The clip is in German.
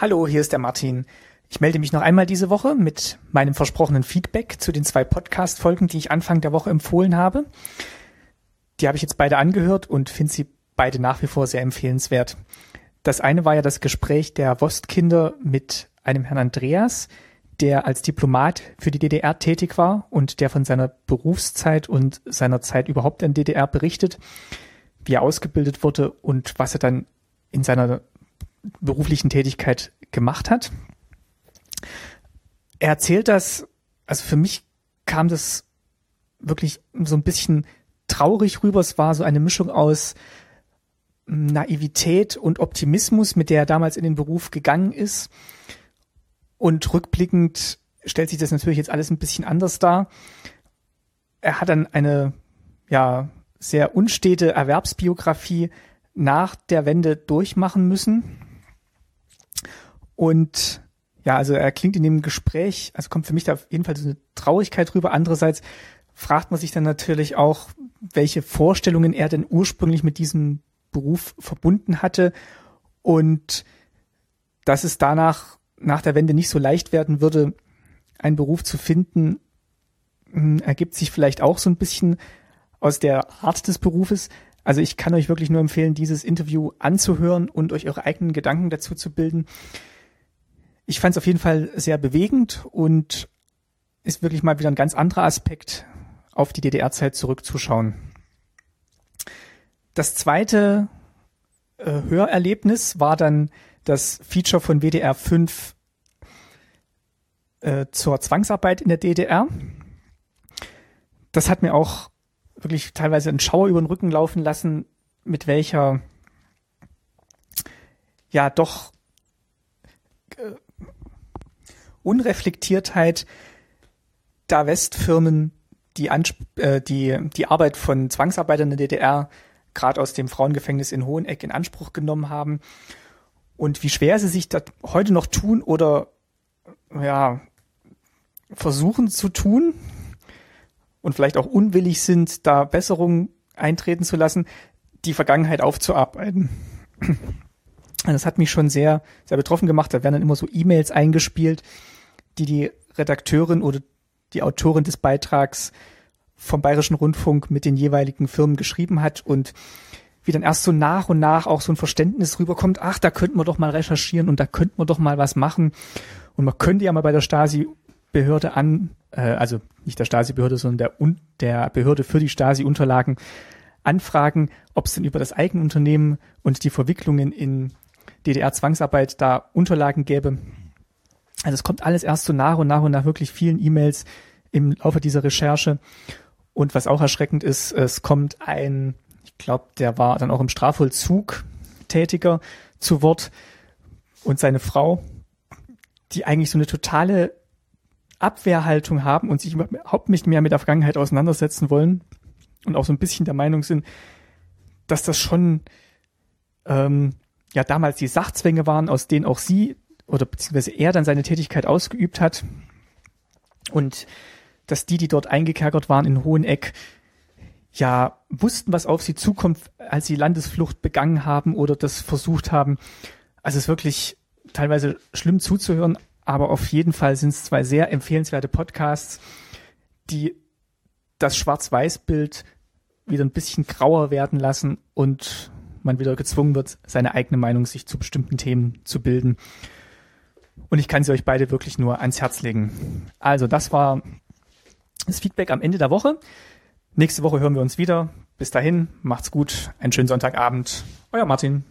Hallo, hier ist der Martin. Ich melde mich noch einmal diese Woche mit meinem versprochenen Feedback zu den zwei Podcast-Folgen, die ich Anfang der Woche empfohlen habe. Die habe ich jetzt beide angehört und finde sie beide nach wie vor sehr empfehlenswert. Das eine war ja das Gespräch der Wostkinder mit einem Herrn Andreas, der als Diplomat für die DDR tätig war und der von seiner Berufszeit und seiner Zeit überhaupt in DDR berichtet, wie er ausgebildet wurde und was er dann in seiner beruflichen Tätigkeit gemacht hat. Er erzählt das, also für mich kam das wirklich so ein bisschen traurig rüber. Es war so eine Mischung aus Naivität und Optimismus, mit der er damals in den Beruf gegangen ist. Und rückblickend stellt sich das natürlich jetzt alles ein bisschen anders dar. Er hat dann eine, ja, sehr unstete Erwerbsbiografie nach der Wende durchmachen müssen und ja, also er klingt in dem Gespräch, also kommt für mich da auf jeden Fall so eine Traurigkeit rüber. Andererseits fragt man sich dann natürlich auch, welche Vorstellungen er denn ursprünglich mit diesem Beruf verbunden hatte und dass es danach nach der Wende nicht so leicht werden würde, einen Beruf zu finden, hm, ergibt sich vielleicht auch so ein bisschen aus der Art des Berufes. Also ich kann euch wirklich nur empfehlen, dieses Interview anzuhören und euch eure eigenen Gedanken dazu zu bilden ich fand es auf jeden Fall sehr bewegend und ist wirklich mal wieder ein ganz anderer Aspekt, auf die DDR-Zeit zurückzuschauen. Das zweite äh, Hörerlebnis war dann das Feature von WDR 5 äh, zur Zwangsarbeit in der DDR. Das hat mir auch wirklich teilweise einen Schauer über den Rücken laufen lassen, mit welcher ja doch äh, Unreflektiertheit da Westfirmen die, äh, die, die Arbeit von Zwangsarbeitern in der DDR gerade aus dem Frauengefängnis in Hoheneck in Anspruch genommen haben und wie schwer sie sich das heute noch tun oder ja versuchen zu tun und vielleicht auch unwillig sind, da Besserungen eintreten zu lassen, die Vergangenheit aufzuarbeiten. Das hat mich schon sehr, sehr betroffen gemacht. Da werden dann immer so E-Mails eingespielt, die die Redakteurin oder die Autorin des Beitrags vom Bayerischen Rundfunk mit den jeweiligen Firmen geschrieben hat und wie dann erst so nach und nach auch so ein Verständnis rüberkommt, ach, da könnten wir doch mal recherchieren und da könnten wir doch mal was machen. Und man könnte ja mal bei der Stasi-Behörde an, äh, also nicht der Stasi-Behörde, sondern der, der Behörde für die Stasi-Unterlagen anfragen, ob es denn über das Eigenunternehmen und die Verwicklungen in DDR-Zwangsarbeit da Unterlagen gäbe. Also es kommt alles erst so nach und nach und nach wirklich vielen E-Mails im Laufe dieser Recherche. Und was auch erschreckend ist, es kommt ein, ich glaube, der war dann auch im Strafvollzug tätiger zu Wort und seine Frau, die eigentlich so eine totale Abwehrhaltung haben und sich überhaupt nicht mehr mit der Vergangenheit auseinandersetzen wollen und auch so ein bisschen der Meinung sind, dass das schon ähm, ja damals die Sachzwänge waren, aus denen auch sie oder beziehungsweise er dann seine Tätigkeit ausgeübt hat und dass die, die dort eingekerkert waren in Hoheneck, ja wussten, was auf sie zukommt, als sie Landesflucht begangen haben oder das versucht haben. Also es ist wirklich teilweise schlimm zuzuhören, aber auf jeden Fall sind es zwei sehr empfehlenswerte Podcasts, die das Schwarz-Weiß-Bild wieder ein bisschen grauer werden lassen und man wieder gezwungen wird, seine eigene Meinung sich zu bestimmten Themen zu bilden. Und ich kann sie euch beide wirklich nur ans Herz legen. Also, das war das Feedback am Ende der Woche. Nächste Woche hören wir uns wieder. Bis dahin, macht's gut, einen schönen Sonntagabend. Euer Martin.